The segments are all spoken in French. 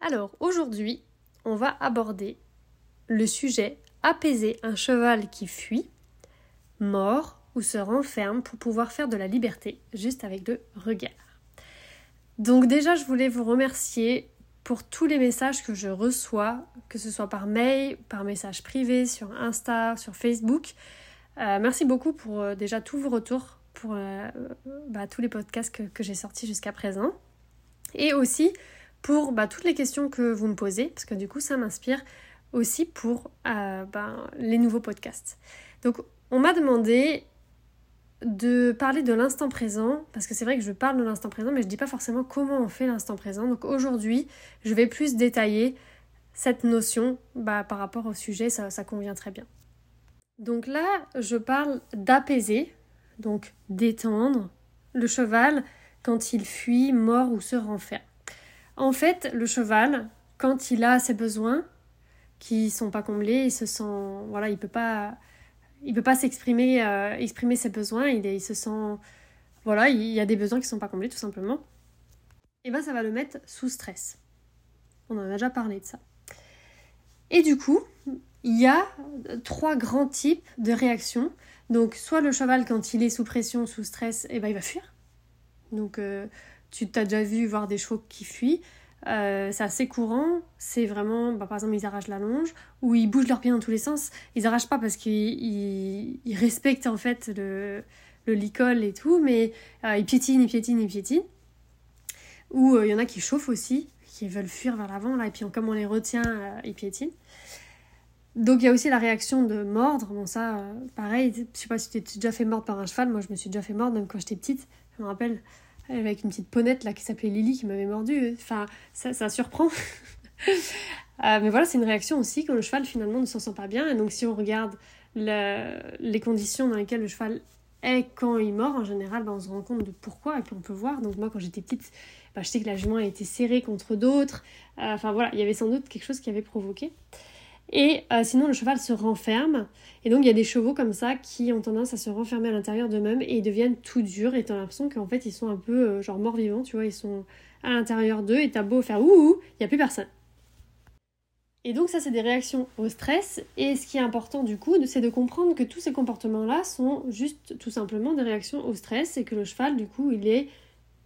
Alors aujourd'hui, on va aborder le sujet apaiser un cheval qui fuit, mort ou se renferme pour pouvoir faire de la liberté juste avec le regard. Donc déjà, je voulais vous remercier pour tous les messages que je reçois, que ce soit par mail, par message privé, sur Insta, sur Facebook. Euh, merci beaucoup pour euh, déjà tous vos retours, pour euh, bah, tous les podcasts que, que j'ai sortis jusqu'à présent. Et aussi pour bah, toutes les questions que vous me posez, parce que du coup ça m'inspire aussi pour euh, ben, les nouveaux podcasts. Donc on m'a demandé de parler de l'instant présent, parce que c'est vrai que je parle de l'instant présent, mais je ne dis pas forcément comment on fait l'instant présent. Donc aujourd'hui, je vais plus détailler cette notion bah, par rapport au sujet, ça, ça convient très bien. Donc là, je parle d'apaiser, donc d'étendre le cheval quand il fuit, mort ou se renferme. En fait, le cheval, quand il a ses besoins qui sont pas comblés, il se sent, voilà, il peut pas, il peut pas s'exprimer, euh, exprimer ses besoins. Il, se sent, voilà, il y a des besoins qui sont pas comblés tout simplement. Et ben, ça va le mettre sous stress. On en a déjà parlé de ça. Et du coup, il y a trois grands types de réactions. Donc, soit le cheval, quand il est sous pression, sous stress, et ben, il va fuir. Donc, euh, tu t'as déjà vu voir des chevaux qui fuient. Euh, c'est assez courant, c'est vraiment, bah, par exemple, ils arrachent la longe ou ils bougent leurs pieds dans tous les sens. Ils arrachent pas parce qu'ils ils, respectent en fait le, le licol et tout, mais euh, ils piétinent, ils piétinent, ils piétinent. Ou il euh, y en a qui chauffent aussi, qui veulent fuir vers l'avant, là, et puis comme on les retient, ils piétinent. Donc il y a aussi la réaction de mordre. Bon, ça, pareil, je sais pas si tu t'es déjà fait mordre par un cheval, moi je me suis déjà fait mordre, même quand j'étais petite, je me rappelle avec une petite ponette là qui s'appelait Lily qui m'avait mordu. Enfin, ça, ça surprend. euh, mais voilà, c'est une réaction aussi quand le cheval finalement ne s'en sent pas bien. Et donc si on regarde le, les conditions dans lesquelles le cheval est quand il mord, en général, bah, on se rend compte de pourquoi et puis on peut voir. Donc moi quand j'étais petite, bah, je sais que la jument a été serrée contre d'autres. Euh, enfin voilà, il y avait sans doute quelque chose qui avait provoqué. Et euh, sinon, le cheval se renferme. Et donc, il y a des chevaux comme ça qui ont tendance à se renfermer à l'intérieur d'eux-mêmes et ils deviennent tout durs. Et t'as l'impression qu'en fait, ils sont un peu euh, genre morts-vivants, tu vois. Ils sont à l'intérieur d'eux et t'as beau faire ouh, il n'y a plus personne. Et donc, ça, c'est des réactions au stress. Et ce qui est important, du coup, c'est de comprendre que tous ces comportements-là sont juste tout simplement des réactions au stress et que le cheval, du coup, il est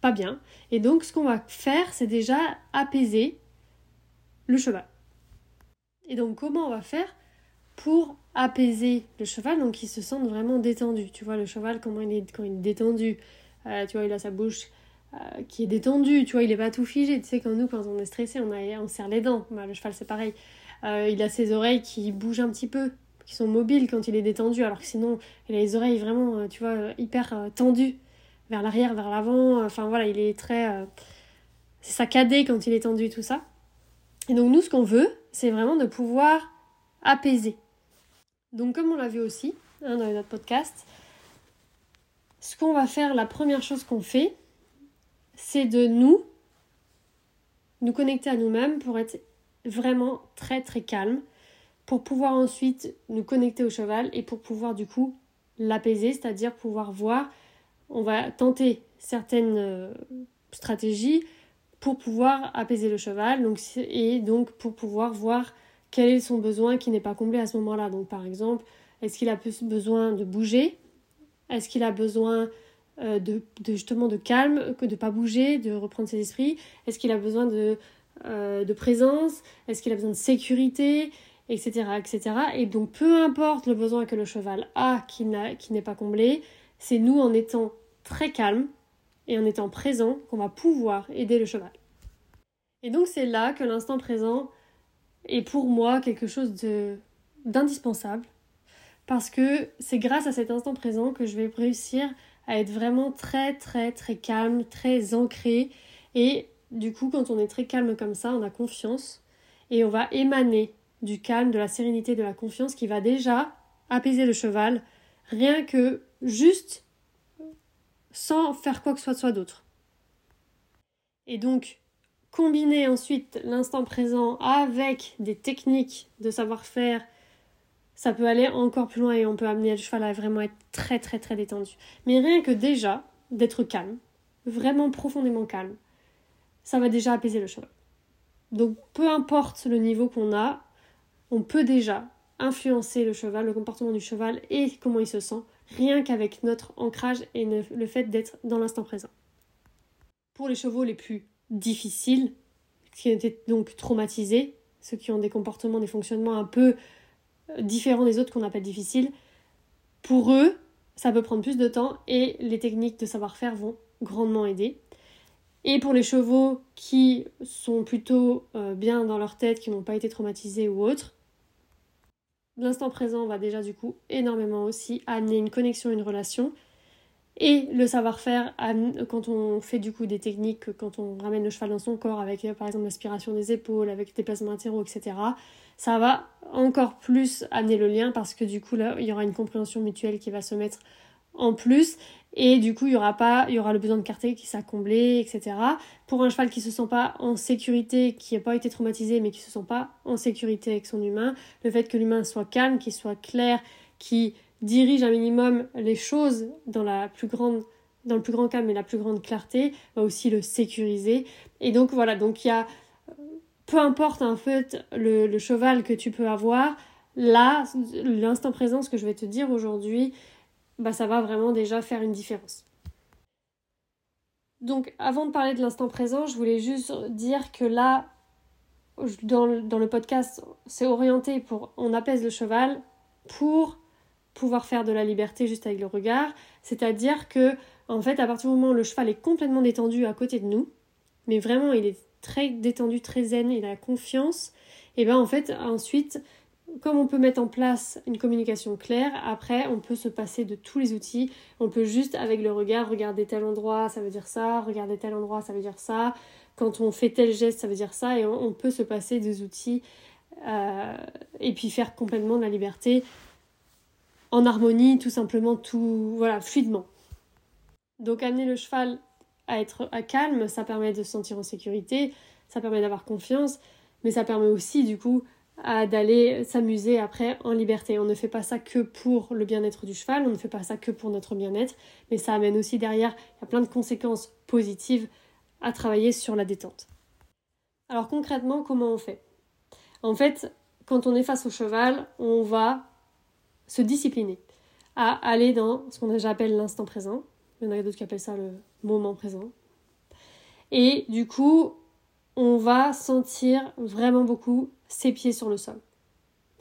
pas bien. Et donc, ce qu'on va faire, c'est déjà apaiser le cheval. Et donc, comment on va faire pour apaiser le cheval, donc qu'il se sente vraiment détendu? Tu vois, le cheval, comment il est quand il est détendu? Euh, Tu vois, il a sa bouche euh, qui est détendue, tu vois, il est pas tout figé. Tu sais, quand nous, quand on est stressé, on, a, on serre les dents. Bah, le cheval, c'est pareil. Euh, il a ses oreilles qui bougent un petit peu, qui sont mobiles quand il est détendu, alors que sinon, il a les oreilles vraiment, tu vois, hyper tendues vers l'arrière, vers l'avant. Enfin, voilà, il est très. c'est saccadé quand il est tendu, tout ça. Et donc, nous, ce qu'on veut, c'est vraiment de pouvoir apaiser. Donc comme on l'a vu aussi hein, dans notre podcast, ce qu'on va faire, la première chose qu'on fait, c'est de nous, nous connecter à nous-mêmes pour être vraiment très très calme, pour pouvoir ensuite nous connecter au cheval et pour pouvoir du coup l'apaiser, c'est-à-dire pouvoir voir, on va tenter certaines euh, stratégies pour pouvoir apaiser le cheval donc, et donc pour pouvoir voir quel est son besoin qui n'est pas comblé à ce moment-là. Donc par exemple, est-ce qu'il a besoin de bouger? Est-ce qu'il a besoin euh, de, justement de calme, que de pas bouger, de reprendre ses esprits? Est-ce qu'il a besoin de, euh, de présence? Est-ce qu'il a besoin de sécurité? Etc., etc. Et donc peu importe le besoin que le cheval a qui n'est pas comblé, c'est nous en étant très calme et en étant présent qu'on va pouvoir aider le cheval. Et donc c'est là que l'instant présent est pour moi quelque chose d'indispensable parce que c'est grâce à cet instant présent que je vais réussir à être vraiment très très très calme, très ancré et du coup quand on est très calme comme ça, on a confiance et on va émaner du calme, de la sérénité, de la confiance qui va déjà apaiser le cheval rien que juste sans faire quoi que ce soit d'autre. Et donc, combiner ensuite l'instant présent avec des techniques de savoir-faire, ça peut aller encore plus loin et on peut amener le cheval à vraiment être très très très détendu. Mais rien que déjà d'être calme, vraiment profondément calme, ça va déjà apaiser le cheval. Donc peu importe le niveau qu'on a, on peut déjà influencer le cheval, le comportement du cheval et comment il se sent, rien qu'avec notre ancrage et le fait d'être dans l'instant présent. Pour les chevaux les plus difficiles, qui étaient donc traumatisés, ceux qui ont des comportements, des fonctionnements un peu euh, différents des autres qu'on appelle difficiles, pour eux, ça peut prendre plus de temps et les techniques de savoir-faire vont grandement aider. Et pour les chevaux qui sont plutôt euh, bien dans leur tête, qui n'ont pas été traumatisés ou autres, l'instant présent va déjà du coup énormément aussi amener une connexion, une relation. Et le savoir-faire, quand on fait du coup des techniques, quand on ramène le cheval dans son corps avec par exemple l'aspiration des épaules, avec des placements latéraux, etc., ça va encore plus amener le lien parce que du coup là, il y aura une compréhension mutuelle qui va se mettre en plus. Et du coup il y aura pas il y aura le besoin de clarté qui sera comblé etc pour un cheval qui se sent pas en sécurité qui n'a pas été traumatisé mais qui se sent pas en sécurité avec son humain le fait que l'humain soit calme qu'il soit clair qui dirige un minimum les choses dans la plus grande dans le plus grand calme et la plus grande clarté va aussi le sécuriser. Et donc voilà. Donc il y a peu importe en fait le, le cheval que tu peux avoir là l'instant présent ce que je vais te dire aujourd'hui bah ça va vraiment déjà faire une différence. Donc avant de parler de l'instant présent, je voulais juste dire que là, dans le, podcast, c'est orienté pour on apaise le cheval pour pouvoir faire de la liberté juste avec le regard. C'est-à-dire que, en fait, à partir du moment où le cheval est complètement détendu à côté de nous, mais vraiment il est très détendu, très zen, il a confiance, et ben en fait ensuite comme on peut mettre en place une communication claire, après on peut se passer de tous les outils. On peut juste avec le regard regarder tel endroit, ça veut dire ça, regarder tel endroit, ça veut dire ça. Quand on fait tel geste, ça veut dire ça. Et on, peut se passer des outils euh, et puis faire complètement de la liberté en harmonie, tout simplement, tout voilà, fluidement. Donc amener le cheval à être à calme, ça permet de se sentir en sécurité, ça permet d'avoir confiance, mais ça permet aussi du coup d'aller s'amuser après en liberté. On ne fait pas ça que pour le bien-être du cheval, on ne fait pas ça que pour notre bien-être, mais ça amène aussi derrière, il y a plein de conséquences positives à travailler sur la détente. Alors concrètement, comment on fait? En fait, quand on est face au cheval, on va se discipliner à aller dans ce qu'on appelle l'instant présent. Il y en a d'autres qui appellent ça le moment présent. Et du coup, on va sentir vraiment beaucoup ses pieds sur le sol.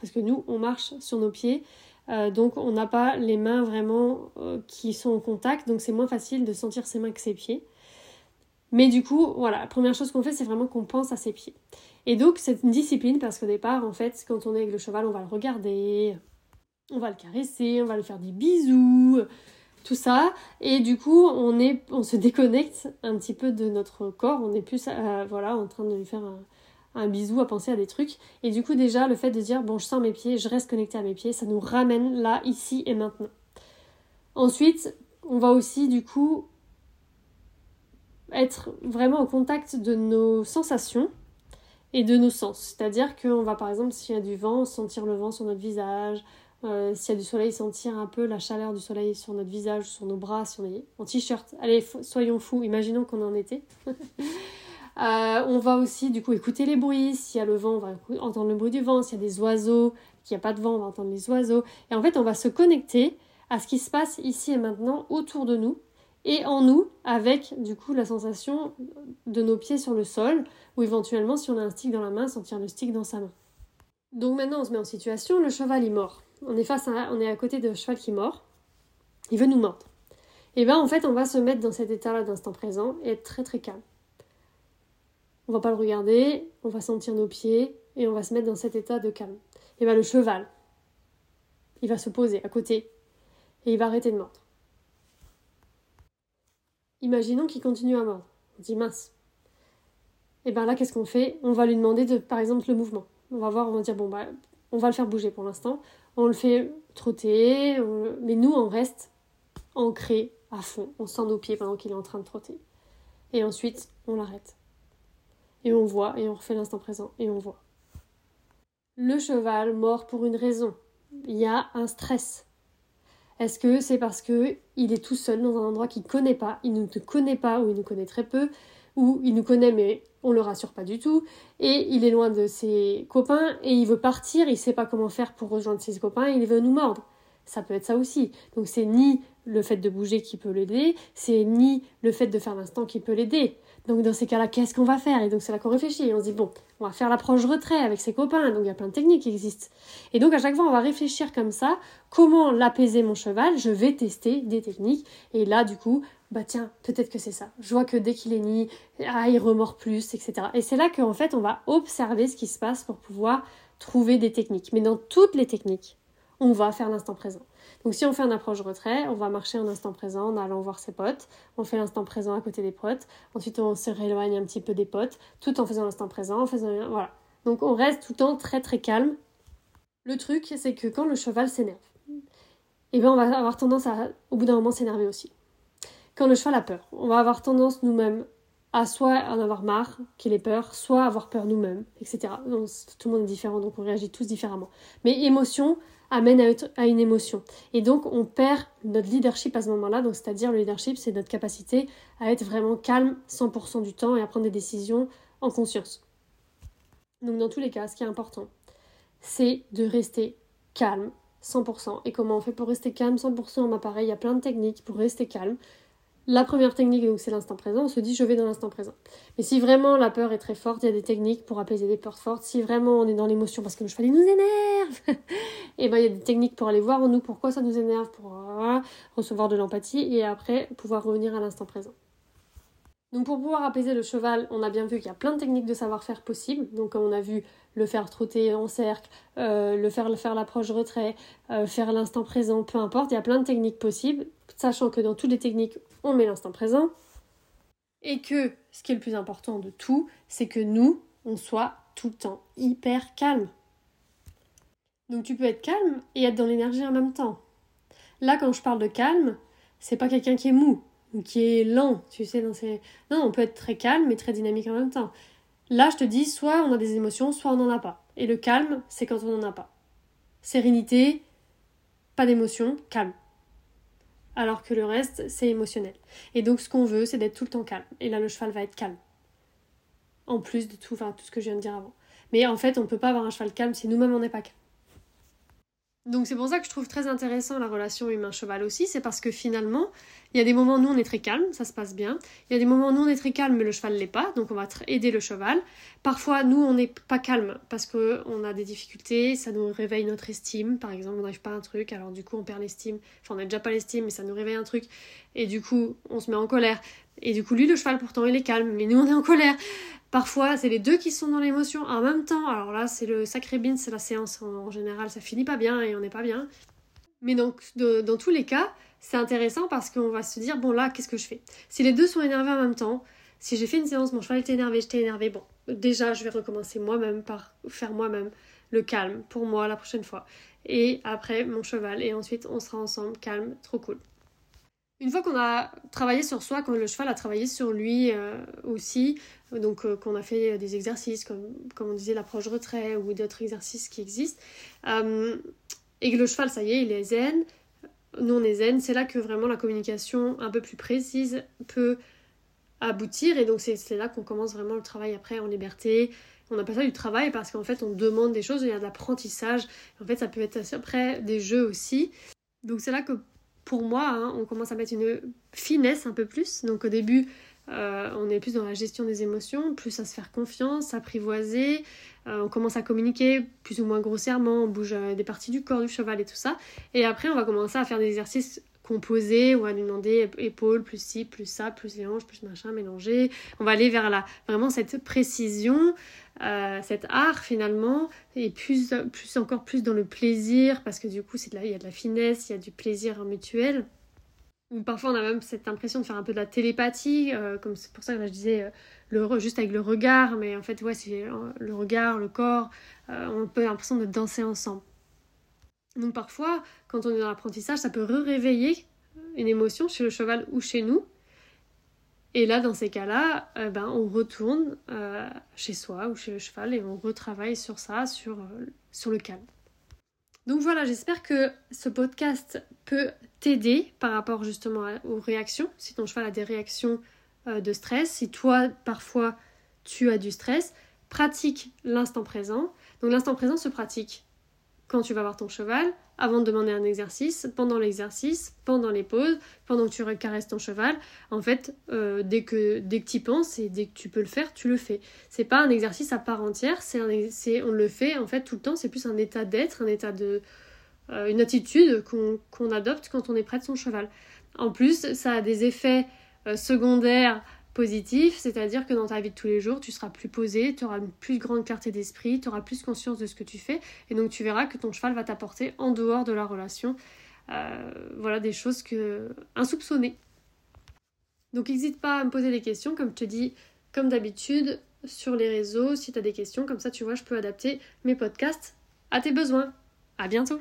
Parce que nous, on marche sur nos pieds, euh, donc on n'a pas les mains vraiment euh, qui sont en contact, donc c'est moins facile de sentir ses mains que ses pieds. Mais du coup, voilà, la première chose qu'on fait, c'est vraiment qu'on pense à ses pieds. Et donc, c'est une discipline parce qu'au départ, en fait, quand on est avec le cheval, on va le regarder, on va le caresser, on va le faire des bisous, tout ça. Et du coup, on, est, on se déconnecte un petit peu de notre corps. On est plus voilà, en train de lui faire un, bisou, à penser à des trucs. Et du coup, déjà, le fait de dire, bon, je sens mes pieds, je reste connecté à mes pieds, ça nous ramène là, ici et maintenant. Ensuite, on va aussi, du coup, être vraiment au contact de nos sensations et de nos sens. C'est-à-dire qu'on va, par exemple, s'il y a du vent, sentir le vent sur notre visage, euh, s'il y a du soleil, sentir un peu la chaleur du soleil sur notre visage, sur nos bras, si on est en t-shirt. Allez, soyons fous, imaginons qu'on est en été. Euh, on va aussi du coup écouter les bruits. S'il y a le vent, on va entendre le bruit du vent. S'il y a des oiseaux, qu'il n'y a pas de vent, on va entendre les oiseaux. Et en fait, on va se connecter à ce qui se passe ici et maintenant autour de nous et en nous avec du coup la sensation de nos pieds sur le sol ou éventuellement si on a un stick dans la main, sentir le stick dans sa main. Donc maintenant on se met en situation, le cheval est mort on est face à, on est à côté d'un cheval qui mord, il veut nous mordre. Et bien en fait on va se mettre dans cet état-là d'instant présent et être très très calme. On va pas le regarder, on va sentir nos pieds et on va se mettre dans cet état de calme. Et bien le cheval, il va se poser à côté et il va arrêter de mordre. Imaginons qu'il continue à mordre. On dit mince. Et bien là, qu'est-ce qu'on fait? On va lui demander de, par exemple, le mouvement. On va voir, on va dire bon bah, on va le faire bouger pour l'instant on le fait trotter, mais nous, on reste ancré à fond. On sent nos pieds pendant qu'il est en train de trotter. Et ensuite, on l'arrête. Et on voit, et on refait l'instant présent, et on voit. Le cheval mort pour une raison. Il y a un stress. Est-ce que c'est parce que il est tout seul dans un endroit qu'il ne connaît pas, il ne te connaît pas ou il nous connaît très peu, où il nous connaît mais on le rassure pas du tout, et il est loin de ses copains, et il veut partir, il sait pas comment faire pour rejoindre ses copains, il veut nous mordre. Ça peut être ça aussi. Donc c'est ni le fait de bouger qui peut l'aider, c'est ni le fait de faire l'instant qui peut l'aider. Donc dans ces cas-là, qu'est-ce qu'on va faire? Et donc c'est là qu'on réfléchit. Et on se dit, bon, on va faire l'approche retrait avec ses copains. Donc il y a plein de techniques qui existent. Et donc à chaque fois, on va réfléchir comme ça. Comment l'apaiser mon cheval? Je vais tester des techniques. Et là, du coup, bah tiens, peut-être que c'est ça. Je vois que dès qu'il est ni, ah, il remord plus, etc. Et c'est là qu'en fait, on va observer ce qui se passe pour pouvoir trouver des techniques. Mais dans toutes les techniques, on va faire l'instant présent. Donc si on fait un approche retrait, on va marcher en instant présent en allant voir ses potes, on fait l'instant présent à côté des potes, ensuite on se rééloigne un petit peu des potes, tout en faisant l'instant présent, en faisant voilà. Donc on reste tout le temps très très calme. Le truc, c'est que quand le cheval s'énerve, eh bien on va avoir tendance à, au bout d'un moment, s'énerver aussi. Quand le cheval a peur, on va avoir tendance nous-mêmes à soit en avoir marre qu'il ait peur, soit avoir peur nous-mêmes, etc. Tout le monde est différent, donc on réagit tous différemment. Mais émotion, amène à, une émotion. Et donc on perd notre leadership à ce moment-là. Donc c'est-à-dire le leadership, c'est notre capacité à être vraiment calme 100% du temps et à prendre des décisions en conscience. Donc dans tous les cas, ce qui est important, c'est de rester calme 100%. Et comment on fait pour rester calme 100% bah pareil, il y a plein de techniques pour rester calme. La première technique, c'est l'instant présent, on se dit je vais dans l'instant présent. Mais si vraiment la peur est très forte, il y a des techniques pour apaiser des peurs fortes. Si vraiment on est dans l'émotion parce que le cheval nous énerve, et eh ben il y a des techniques pour aller voir en nous pourquoi ça nous énerve, pour recevoir de l'empathie et après pouvoir revenir à l'instant présent. Donc pour pouvoir apaiser le cheval, on a bien vu qu'il y a plein de techniques de savoir-faire possibles. Donc on a vu le faire trotter en cercle, euh, le faire faire l'approche retrait, euh, faire l'instant présent, peu importe, il y a plein de techniques possibles, sachant que dans toutes les techniques, on met l'instant présent. Et que ce qui est le plus important de tout, c'est que nous, on soit tout le temps hyper calme. Donc tu peux être calme et être dans l'énergie en même temps. Là, quand je parle de calme, c'est pas quelqu'un qui est mou ou qui est lent, tu sais, dans. Non, on peut être très calme et très dynamique en même temps. Là, je te dis, soit on a des émotions, soit on n'en a pas. Et le calme, c'est quand on n'en a pas. Sérénité, pas d'émotion, calme. Alors que le reste, c'est émotionnel. Et donc, ce qu'on veut, c'est d'être tout le temps calme. Et là, le cheval va être calme. En plus de tout, enfin, tout ce que je viens de dire avant. Mais en fait, on ne peut pas avoir un cheval calme si nous-mêmes on n'est pas calme. Donc c'est pour ça que je trouve très intéressant la relation humain-cheval aussi, c'est parce que finalement, il y a des moments où nous on est très calme, ça se passe bien. Il y a des moments où nous on est très calme mais le cheval l'est pas, donc on va aider le cheval. Parfois nous on n'est pas calme parce qu'on a des difficultés, ça nous réveille notre estime, par exemple on n'arrive pas à un truc, alors du coup on perd l'estime, enfin on n'a déjà pas l'estime mais ça nous réveille un truc et du coup on se met en colère. Et du coup lui le cheval pourtant il est calme mais nous on est en colère. Parfois, c'est les deux qui sont dans l'émotion en même temps. Alors là, c'est le sacré bin, c'est la séance en, général, ça finit pas bien et on n'est pas bien. Mais donc, dans tous les cas, c'est intéressant parce qu'on va se dire, bon là, qu'est-ce que je fais? Si les deux sont énervés en même temps, si j'ai fait une séance, mon cheval était énervé, j'étais énervé, bon, déjà, je vais recommencer moi-même par faire moi-même le calme pour moi la prochaine fois. Et après, mon cheval, et ensuite, on sera ensemble, calme, trop cool. Une fois qu'on a travaillé sur soi, quand le cheval a travaillé sur lui euh, aussi, donc euh, qu'on a fait des exercices comme, comme on disait l'approche retrait ou d'autres exercices qui existent, euh, et que le cheval, ça y est, il est zen, nous on est zen, c'est là que vraiment la communication un peu plus précise peut aboutir, et donc c'est là qu'on commence vraiment le travail après en liberté. On appelle ça du travail parce qu'en fait on demande des choses, il y a de l'apprentissage, en fait ça peut être après des jeux aussi. Donc c'est là que pour moi, hein, on commence à mettre une finesse un peu plus. Donc au début, euh, on est plus dans la gestion des émotions, plus à se faire confiance, s'apprivoiser. Euh, on commence à communiquer plus ou moins grossièrement, on bouge euh, des parties du corps du cheval et tout ça. Et après, on va commencer à faire des exercices composés, va lui demander épaules, plus ci, plus ça, plus les hanches, plus machin, mélanger. On va aller vers la, vraiment cette précision cet art finalement et plus, plus encore plus dans le plaisir parce que du coup il y a de la finesse, il y a du plaisir mutuel. Ou parfois on a même cette impression de faire un peu de la télépathie, euh, comme c'est pour ça que je disais euh, juste avec le regard, mais en fait ouais c'est le regard, le corps, on peut l'impression de danser ensemble. Donc parfois quand on est dans l'apprentissage ça peut réveiller une émotion chez le cheval ou chez nous et là, dans ces cas-là, euh, ben, on retourne euh, chez soi ou chez le cheval et on retravaille sur ça, sur, euh, sur le calme. Donc voilà, j'espère que ce podcast peut t'aider par rapport justement aux réactions. Si ton cheval a des réactions euh, de stress, si toi parfois tu as du stress, pratique l'instant présent. Donc l'instant présent se pratique quand tu vas voir ton cheval, avant de demander un exercice, pendant l'exercice, pendant les pauses, pendant que tu caresses ton cheval. En fait, euh, dès que dès que tu y penses et dès que tu peux le faire, tu le fais. C'est pas un exercice à part entière, c'est on le fait en fait tout le temps. C'est plus un état d'être, un état de euh, une attitude qu'on adopte quand on est près de son cheval. En plus, ça a des effets euh, secondaires positifs, c'est-à-dire que dans ta vie de tous les jours, tu seras plus posé, tu auras une plus grande clarté d'esprit, tu auras plus conscience de ce que tu fais, et donc tu verras que ton cheval va t'apporter en dehors de la relation, euh, voilà, des choses que insoupçonnées. Donc n'hésite pas à me poser des questions, comme je te dis, comme d'habitude, sur les réseaux, si tu as des questions, comme ça tu vois, je peux adapter mes podcasts à tes besoins. À bientôt